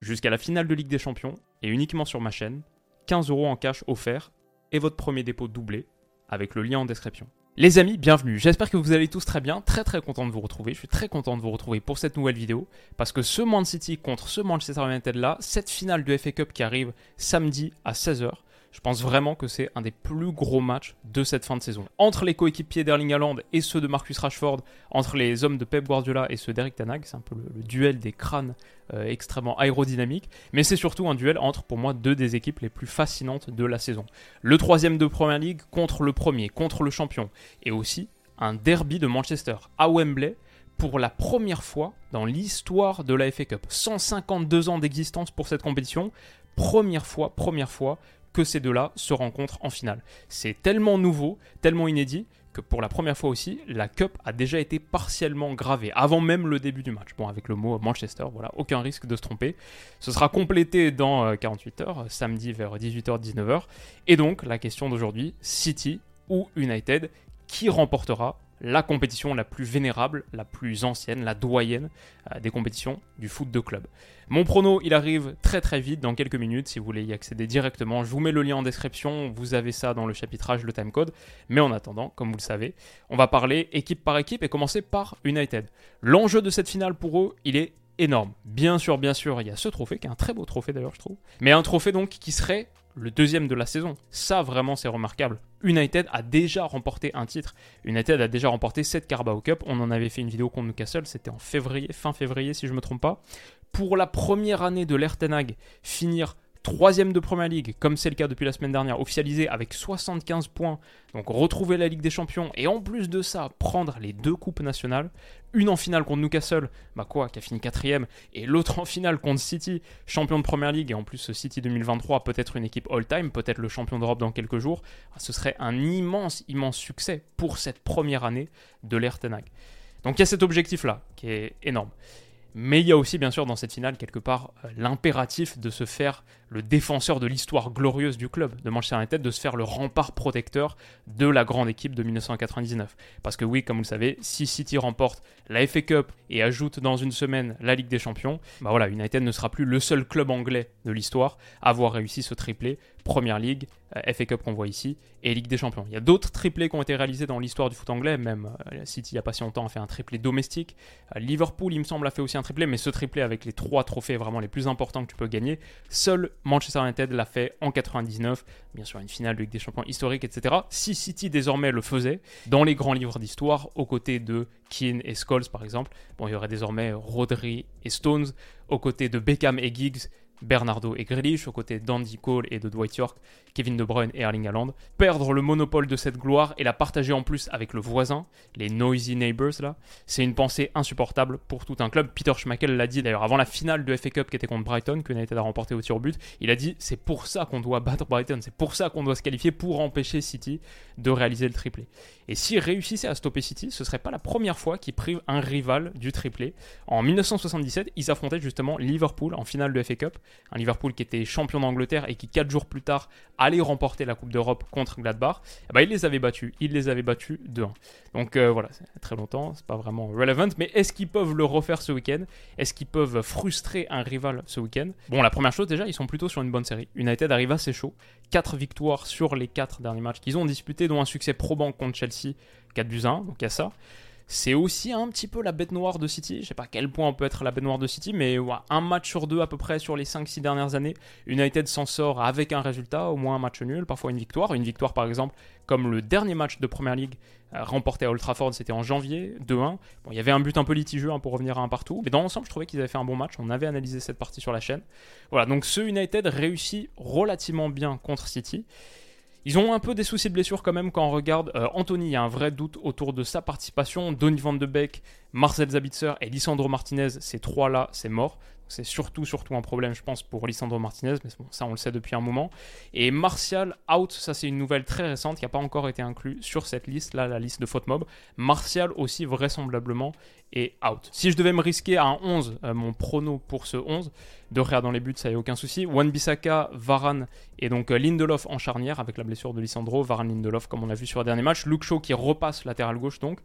Jusqu'à la finale de Ligue des Champions et uniquement sur ma chaîne, 15 euros en cash offert et votre premier dépôt doublé avec le lien en description. Les amis, bienvenue. J'espère que vous allez tous très bien. Très très content de vous retrouver. Je suis très content de vous retrouver pour cette nouvelle vidéo parce que ce Man City contre ce Manchester United là, cette finale de FA Cup qui arrive samedi à 16h, je pense vraiment que c'est un des plus gros matchs de cette fin de saison. Entre les coéquipiers d'Erling Haaland et ceux de Marcus Rashford, entre les hommes de Pep Guardiola et ceux d'Eric Tanag, c'est un peu le, duel des crânes euh, extrêmement aérodynamiques, mais c'est surtout un duel entre, pour moi, deux des équipes les plus fascinantes de la saison. Le troisième de Premier League contre le premier, contre le champion, et aussi un derby de Manchester à Wembley pour la première fois dans l'histoire de la FA Cup. 152 ans d'existence pour cette compétition. Première fois, première fois que ces deux-là se rencontrent en finale. C'est tellement nouveau, tellement inédit, que pour la première fois aussi, la Cup a déjà été partiellement gravée, avant même le début du match. Bon, avec le mot Manchester, voilà, aucun risque de se tromper. Ce sera complété dans 48 euh, heures, samedi vers 18h-19h. Et donc, la question d'aujourd'hui, City ou United, qui remportera la compétition la plus vénérable, la plus ancienne, la doyenne euh, des compétitions du foot de club. Mon prono, il arrive très très vite, dans quelques minutes, si vous voulez y accéder directement. Je vous mets le lien en description, vous avez ça dans le chapitrage, le timecode. Mais en attendant, comme vous le savez, on va parler équipe par équipe et commencer par United. L'enjeu de cette finale pour eux, il est énorme. Bien sûr, bien sûr, il y a ce trophée, qui est un très beau trophée d'ailleurs, je trouve. Mais un trophée donc qui serait le deuxième de la saison. Ça, vraiment, c'est remarquable. United a déjà remporté un titre. United a déjà remporté 7 Carabao Cup. On en avait fait une vidéo contre Newcastle, c'était en février, fin février si je ne me trompe pas. Pour la première année de l'Ertenag, finir troisième de Premier League, comme c'est le cas depuis la semaine dernière, officialisé avec 75 points, donc retrouver la Ligue des Champions, et en plus de ça, prendre les deux coupes nationales, une en finale contre Newcastle, bah quoi, qui a fini quatrième, et l'autre en finale contre City, champion de Premier League, et en plus City 2023, peut-être une équipe all-time, peut-être le champion d'Europe dans quelques jours, bah, ce serait un immense, immense succès pour cette première année de l'Ertenag. Donc il y a cet objectif-là, qui est énorme. Mais il y a aussi, bien sûr, dans cette finale, quelque part, euh, l'impératif de se faire le défenseur de l'histoire glorieuse du club de Manchester United, de se faire le rempart protecteur de la grande équipe de 1999. Parce que oui, comme vous le savez, si City remporte la FA Cup et ajoute dans une semaine la Ligue des Champions, bah voilà, United ne sera plus le seul club anglais de l'histoire à avoir réussi ce triplé Première League, euh, FA Cup qu'on voit ici, et Ligue des Champions. Il y a d'autres triplés qui ont été réalisés dans l'histoire du foot anglais, même euh, City il n'y a pas si longtemps a fait un triplé domestique. Liverpool, il me semble, a fait aussi un triplé, mais ce triplé avec les trois trophées vraiment les plus importants que tu peux gagner, seul Manchester United l'a fait en 99, bien sûr une finale de Ligue des Champions historique, etc. Si City désormais le faisait, dans les grands livres d'histoire, aux côtés de Keane et Scholes par exemple, bon, il y aurait désormais Rodri et Stones, aux côtés de Beckham et Giggs, Bernardo et Grealish, aux côtés d'Andy Cole et de Dwight York, Kevin De Bruyne et Erling Haaland. Perdre le monopole de cette gloire et la partager en plus avec le voisin, les noisy neighbors là, c'est une pensée insupportable pour tout un club. Peter Schmeichel l'a dit d'ailleurs avant la finale de FA Cup qui était contre Brighton, que United a remporté au tir but. Il a dit c'est pour ça qu'on doit battre Brighton, c'est pour ça qu'on doit se qualifier pour empêcher City de réaliser le triplé. Et s'il réussissait à stopper City, ce serait pas la première fois qu'il prive un rival du triplé. En 1977, ils affrontaient justement Liverpool en finale de FA Cup, un Liverpool qui était champion d'Angleterre et qui 4 jours plus tard allait remporter la Coupe d'Europe contre Gladbach. Eh ben, il les avait battus, il les avait battus 2-1. Donc euh, voilà, c'est très longtemps, c'est pas vraiment relevant, mais est-ce qu'ils peuvent le refaire ce week-end? Est-ce qu'ils peuvent frustrer un rival ce week-end? Bon, la première chose déjà, ils sont plutôt sur une bonne série. United arrive assez chaud, 4 victoires sur les 4 derniers matchs qu'ils ont disputés, dont un succès probant contre Chelsea, 4 buts 1, donc il y a ça. C'est aussi un petit peu la bête noire de City. Je sais pas à quel point on peut être la bête noire de City, mais un match sur deux à peu près sur les 5-6 dernières années. United s'en sort avec un résultat, au moins un match nul, parfois une victoire. Une victoire par exemple, comme le dernier match de Premier League euh, remporté à Old c'était en janvier, 2-1. Bon, il y avait un but un peu litigieux hein, pour revenir à un partout, mais dans l'ensemble, je trouvais qu'ils avaient fait un bon match. On avait analysé cette partie sur la chaîne. Voilà, donc ce United réussit relativement bien contre City. Ils ont un peu des soucis de blessure quand même quand on regarde euh, Anthony, il y a un vrai doute autour de sa participation. Donny van de Beek, Marcel Zabitzer et Lisandro Martinez, ces trois-là, c'est mort. C'est surtout, surtout un problème, je pense, pour Lisandro Martinez, mais ça on le sait depuis un moment. Et Martial out, ça c'est une nouvelle très récente qui n'a pas encore été inclue sur cette liste, là, la liste de faute mob. Martial aussi, vraisemblablement, est out. Si je devais me risquer à un 11, euh, mon prono pour ce 11, de rire dans les buts, ça y a aucun souci. Wan Bissaka, Varane et donc euh, Lindelof en charnière avec la blessure de Lisandro, Varane Lindelof comme on a vu sur le dernier match. Luke Shaw qui repasse latéral gauche donc.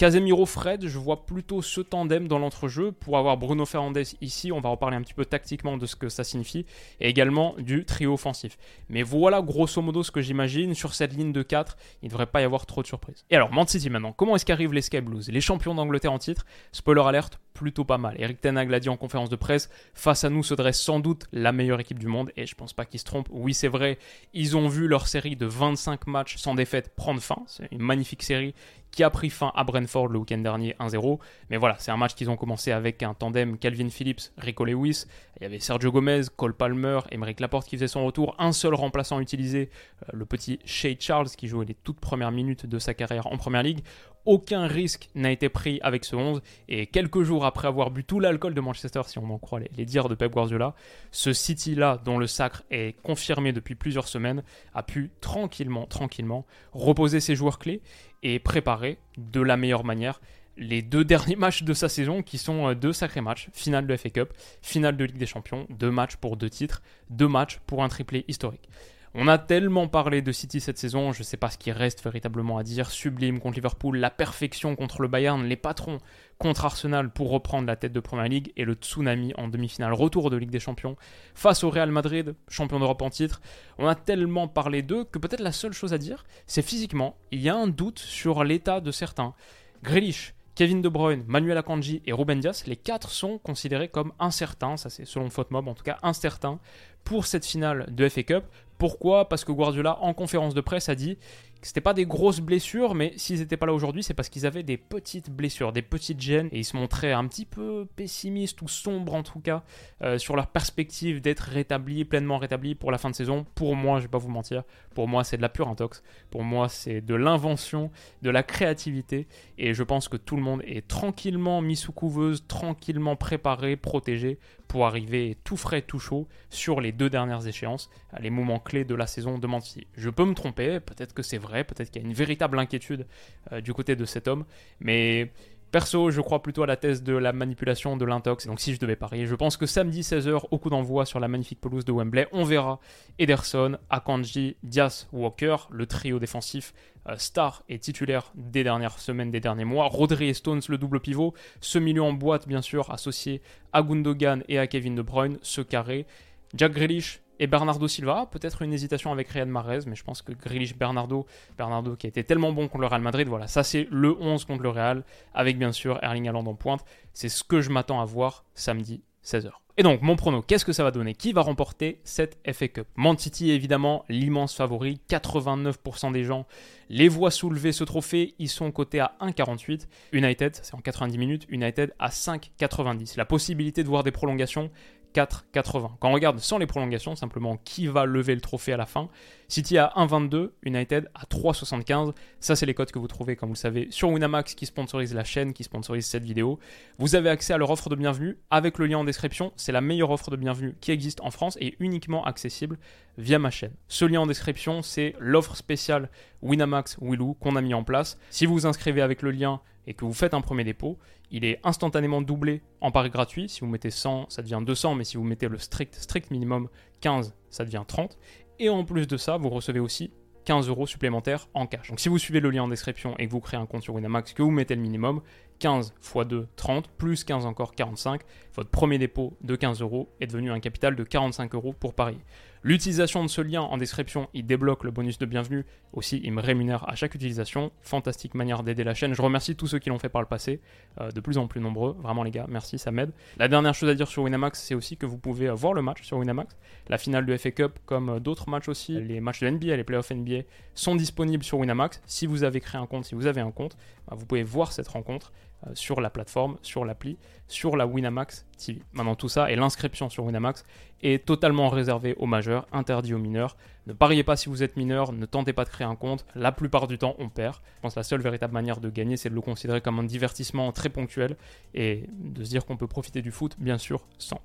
Casemiro Fred, je vois plutôt ce tandem dans l'entrejeu pour avoir Bruno Fernandes ici. On va reparler un petit peu tactiquement de ce que ça signifie et également du trio offensif. Mais voilà grosso modo ce que j'imagine sur cette ligne de 4. Il ne devrait pas y avoir trop de surprises. Et alors, Man City maintenant, comment est-ce qu'arrivent les Sky Blues Les champions d'Angleterre en titre? Spoiler alerte, plutôt pas mal. Eric Ten Hag l'a dit en conférence de presse, face à nous se dresse sans doute la meilleure équipe du monde et je pense pas qu'ils se trompent. Oui, c'est vrai, ils ont vu leur série de 25 matchs sans défaite prendre fin. C'est une magnifique série qui a pris fin à Brentford le week-end dernier 1-0. Mais voilà, c'est un match qu'ils ont commencé avec un tandem Calvin Phillips, Rico Lewis. Il y avait Sergio Gomez, Cole Palmer, Emeric Laporte qui faisait son retour. Un seul remplaçant utilisé, euh, le petit Shea Charles qui jouait les toutes premières minutes de sa carrière en Première Ligue. Aucun risque n'a été pris avec ce 11 et quelques jours après avoir bu tout l'alcool de Manchester, si on m'en croit les, dires de Pep Guardiola, ce City-là, dont le sacre est confirmé depuis plusieurs semaines, a pu tranquillement, tranquillement reposer ses joueurs clés et préparer de la meilleure manière les deux derniers matchs de sa saison qui sont deux sacrés matchs, finale de FA Cup, finale de Ligue des Champions, deux matchs pour deux titres, deux matchs pour un triplé historique. On a tellement parlé de City cette saison, je ne sais pas ce qui reste véritablement à dire. Sublime contre Liverpool, la perfection contre le Bayern, les patrons contre Arsenal pour reprendre la tête de Première Ligue et le tsunami en demi-finale, retour de Ligue des Champions face au Real Madrid, champion d'Europe en titre. On a tellement parlé d'eux que peut-être la seule chose à dire, c'est physiquement, il y a un doute sur l'état de certains. Grealish, Kevin De Bruyne, Manuel Akanji et Ruben Dias, les quatre sont considérés comme incertains, ça c'est selon Footmob en tout cas incertains, pour cette finale de FA Cup. Pourquoi Parce que Guardiola, en conférence de presse, a dit c'était pas des grosses blessures, mais s'ils n'étaient pas là aujourd'hui, c'est parce qu'ils avaient des petites blessures, des petites gênes, et ils se montraient un petit peu pessimistes ou sombres en tout cas euh, sur leur perspective d'être rétablis, pleinement rétablis pour la fin de saison. Pour moi, je vais pas vous mentir, pour moi c'est de la pure intox, pour moi c'est de l'invention, de la créativité, et je pense que tout le monde est tranquillement mis sous couveuse, tranquillement préparé, protégé pour arriver tout frais, tout chaud sur les deux dernières échéances, les moments clés de la saison de Manchester. Je peux me tromper, peut-être que c'est peut-être qu'il y a une véritable inquiétude euh, du côté de cet homme, mais Perso, je crois plutôt à la thèse de la manipulation de l'intox. Donc si je devais parier, je pense que samedi 16h, au coup d'envoi sur la magnifique pelouse de Wembley, on verra Ederson, Akanji, Diaz, Walker, le trio défensif euh, star et titulaire des dernières semaines, des derniers mois. Rodri et Stones, le double pivot. Ce milieu en boîte, bien sûr, associé à Gundogan et à Kevin De Bruyne, ce carré. Jack Grealish, et Bernardo Silva. Peut-être une hésitation avec Riyad Mahrez, mais je pense que Grealish, Bernardo, Bernardo qui a été tellement bon contre le Real Madrid, voilà, ça c'est le 11 contre le Real, avec bien sûr Erling Haaland en pointe. C'est ce que je m'attends à voir samedi 16h. Et donc, mon prono, qu'est-ce que ça va donner? Qui va remporter cette FA Cup? Man évidemment, l'immense favori. 89% des gens les voient soulever ce trophée. Ils sont cotés à 1,48. United, c'est en 90 minutes. United à 5,90. La possibilité de voir des prolongations, 4,80. Quand on regarde sans les prolongations, simplement qui va lever le trophée à la fin, City à 1,22, United à 3,75. Ça, c'est les codes que vous trouvez, comme vous le savez, sur Winamax qui sponsorise la chaîne, qui sponsorise cette vidéo. Vous avez accès à leur offre de bienvenue avec le lien en description. C'est la meilleure offre de bienvenue qui existe en France et uniquement accessible via ma chaîne. Ce lien en description, c'est l'offre spéciale Winamax Willou qu'on a mis en place. Si vous vous inscrivez avec le lien et que vous faites un premier dépôt, il est instantanément doublé en pari gratuit. Si vous mettez 100, ça devient 200, mais si vous mettez le strict, strict minimum 15, ça devient 30. Et en plus de ça, vous recevez aussi 15 euros supplémentaires en cash. Donc si vous suivez le lien en description et que vous créez un compte sur Winamax, que vous mettez le minimum, 15 x 2, 30, plus 15 encore 45, votre premier dépôt de 15 euros est devenu un capital de 45 euros pour parier. L'utilisation de ce lien en description, il débloque le bonus de bienvenue. Aussi, il me rémunère à chaque utilisation. Fantastique manière d'aider la chaîne. Je remercie tous ceux qui l'ont fait par le passé, euh, de plus en plus nombreux. Vraiment les gars, merci, ça m'aide. La dernière chose à dire sur Winamax, c'est aussi que vous pouvez euh, voir le match sur Winamax. La finale de FA Cup, comme euh, d'autres matchs aussi, les matchs de NBA, les playoffs NBA, sont disponibles sur Winamax. Si vous avez créé un compte, si vous avez un compte, bah, vous pouvez voir cette rencontre sur la plateforme, sur l'appli, sur la Winamax TV. Maintenant tout ça et l'inscription sur Winamax est totalement réservée aux majeurs, interdit aux mineurs. Ne pariez pas si vous êtes mineur, ne tentez pas de créer un compte. La plupart du temps, on perd. Je pense que la seule véritable manière de gagner, c'est de le considérer comme un divertissement très ponctuel et de se dire qu'on peut profiter du foot, bien sûr, sans.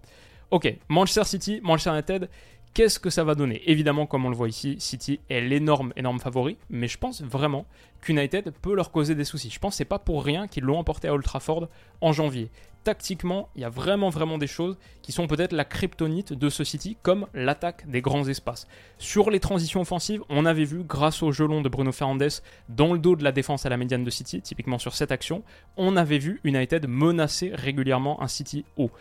Ok, Manchester City, Manchester United, Qu'est-ce que ça va donner Évidemment, comme on le voit ici, City est l'énorme, énorme favori, mais je pense vraiment qu'United peut leur causer des soucis. Je pense que c'est pas pour rien qu'ils l'ont emporté à Old Trafford en janvier. Tactiquement, il y a vraiment, vraiment des choses qui sont peut-être la kryptonite de ce City, comme l'attaque des grands espaces. Sur les transitions offensives, on avait vu, grâce au gelon de Bruno Fernandes, dans le dos de la défense à la médiane de City, typiquement sur cette action, on avait vu United menacer régulièrement un City haut.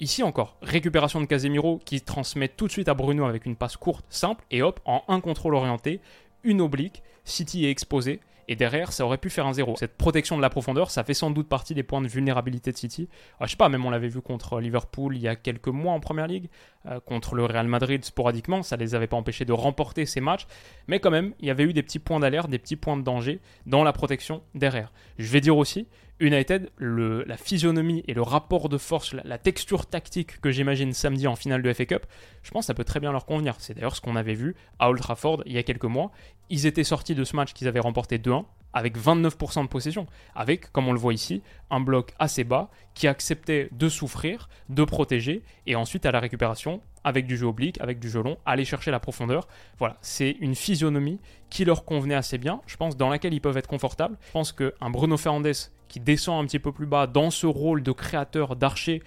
Ici encore, récupération de Casemiro qui transmet tout de suite à Bruno avec une passe courte, simple, et hop, en un contrôle orienté, une oblique, City est exposé, et derrière, ça aurait pu faire un zéro. Cette protection de la profondeur, ça fait sans doute partie des points de vulnérabilité de City. Ah, je sais pas, même on l'avait vu contre Liverpool il y a quelques mois en Première Ligue, euh, contre le Real Madrid sporadiquement, ça les avait pas empêchés de remporter ces matchs, mais quand même, il y avait eu des petits points d'alerte, des petits points de danger dans la protection derrière. Je vais dire aussi United, la physionomie et le rapport de force, la, texture tactique que j'imagine samedi en finale de FA Cup, je pense que ça peut très bien leur convenir. C'est d'ailleurs ce qu'on avait vu à Old Trafford il y a quelques mois. Ils étaient sortis de ce match qu'ils avaient remporté 2-1 avec 29% de possession, avec, comme on le voit ici, un bloc assez bas qui acceptait de souffrir, de protéger, et ensuite à la récupération, avec du jeu oblique, avec du jeu long, aller chercher la profondeur. Voilà, c'est une physionomie qui leur convenait assez bien, je pense, dans laquelle ils peuvent être confortables. Je pense qu'un Bruno Fernandes qui descend un petit peu plus bas dans ce rôle de créateur, d'archer,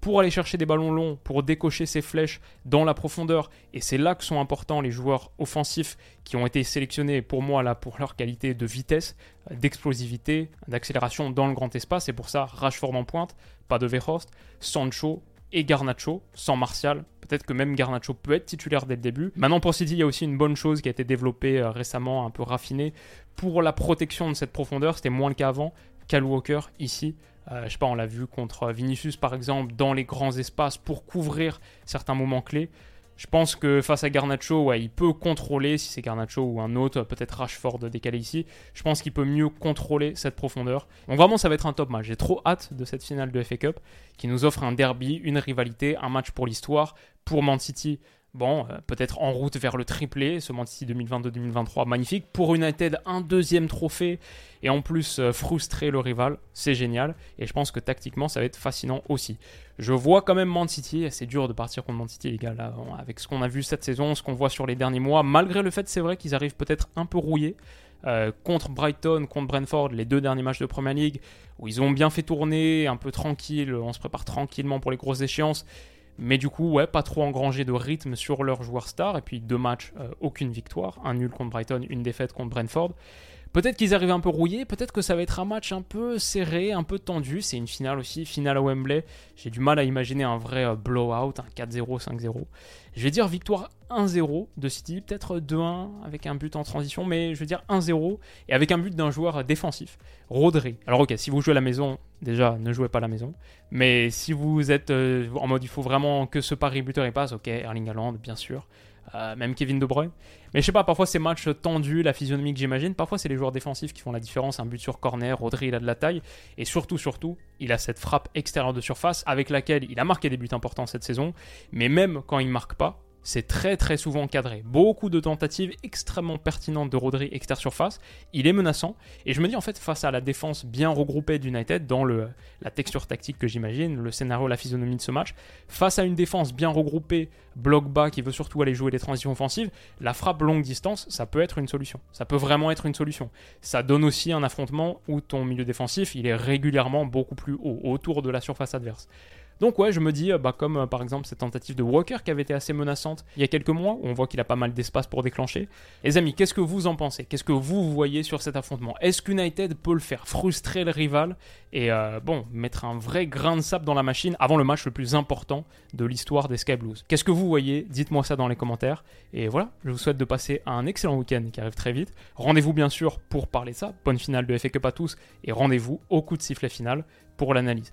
pour aller chercher des ballons longs, pour décocher ses flèches dans la profondeur. Et c'est là que sont importants les joueurs offensifs qui ont été sélectionnés pour moi là pour leur qualité de vitesse, d'explosivité, d'accélération dans le grand espace. C'est pour ça Rashford en pointe, pas de Verhorst, Sancho et Garnacho, sans Martial. Peut-être que même Garnacho peut être titulaire dès le début. Maintenant pour City, il y a aussi une bonne chose qui a été développée euh, récemment, un peu raffinée. Pour la protection de cette profondeur, c'était moins le cas avant. Cal Walker ici. Euh, je sais pas, on l'a vu contre Vinicius par exemple dans les grands espaces pour couvrir certains moments clés. Je pense que face à Garnacho, ouais, il peut contrôler, si c'est Garnacho ou un autre, peut-être Rashford décalé ici, je pense qu'il peut mieux contrôler cette profondeur. Donc vraiment, ça va être un top match. J'ai trop hâte de cette finale de FA Cup qui nous offre un derby, une rivalité, un match pour l'histoire. Pour Man City, Bon, euh, peut-être en route vers le triplé, ce Manchester 2022-2023, magnifique. Pour United, un deuxième trophée et en plus euh, frustrer le rival, c'est génial. Et je pense que tactiquement, ça va être fascinant aussi. Je vois quand même Man City, c'est dur de partir contre Man City, les gars, avec ce qu'on a vu cette saison, ce qu'on voit sur les derniers mois, malgré le fait, c'est vrai qu'ils arrivent peut-être un peu rouillés. Euh, contre Brighton, contre Brentford, les deux derniers matchs de Premier League, où ils ont bien fait tourner, un peu tranquille, on se prépare tranquillement pour les grosses échéances. Mais du coup, ouais, pas trop engrangé de rythme sur leurs joueurs stars. Et puis deux matchs, euh, aucune victoire. Un nul contre Brighton, une défaite contre Brentford. Peut-être qu'ils arrivent un peu rouillés, peut-être que ça va être un match un peu serré, un peu tendu. C'est une finale aussi, finale à Wembley. J'ai du mal à imaginer un vrai euh, blowout, un 4-0, 5-0. Je vais dire victoire 1-0 de City, peut-être 2-1 avec un but en transition, mais je veux dire 1-0 et avec un but d'un joueur défensif, Rodri. Alors ok, si vous jouez à la maison, déjà ne jouez pas à la maison, mais si vous êtes euh, en mode il faut vraiment que ce pari buteur passe, ok, Erling Haaland bien sûr. Euh, même Kevin De Bruyne. Mais je sais pas, parfois ces matchs tendus, la physionomie que j'imagine, parfois c'est les joueurs défensifs qui font la différence. Un but sur corner, Rodri il a de la taille, et surtout, surtout, il a cette frappe extérieure de surface avec laquelle il a marqué des buts importants cette saison, mais même quand il marque pas, c'est très très souvent cadré. Beaucoup de tentatives extrêmement pertinentes de Rodri extérieur surface. Il est menaçant. Et je me dis en fait, face à la défense bien regroupée d'United, dans la texture tactique que j'imagine, le scénario, la physionomie de ce match, face à une défense bien regroupée, bloc bas, qui veut surtout aller jouer les transitions offensives, la frappe longue distance, ça peut être une solution. Ça peut vraiment être une solution. Ça donne aussi un affrontement où ton milieu défensif, il est régulièrement beaucoup plus haut, autour de la surface adverse. Donc ouais, je me dis, euh, bah, comme euh, par exemple cette tentative de Walker qui avait été assez menaçante il y a quelques mois, où on voit qu'il a pas mal d'espace pour déclencher. Les amis, qu'est-ce que vous en pensez? Qu'est-ce que vous voyez sur cet affrontement? Est-ce qu'United peut le faire frustrer le rival et euh, bon, mettre un vrai grain de sable dans la machine avant le match le plus important de l'histoire des Sky Blues? Qu'est-ce que vous voyez? Dites-moi ça dans les commentaires. Et voilà, je vous souhaite de passer un excellent week-end qui arrive très vite. Rendez-vous bien sûr pour parler de ça. Bonne finale de FA Cup à tous et rendez-vous au coup de sifflet final pour l'analyse.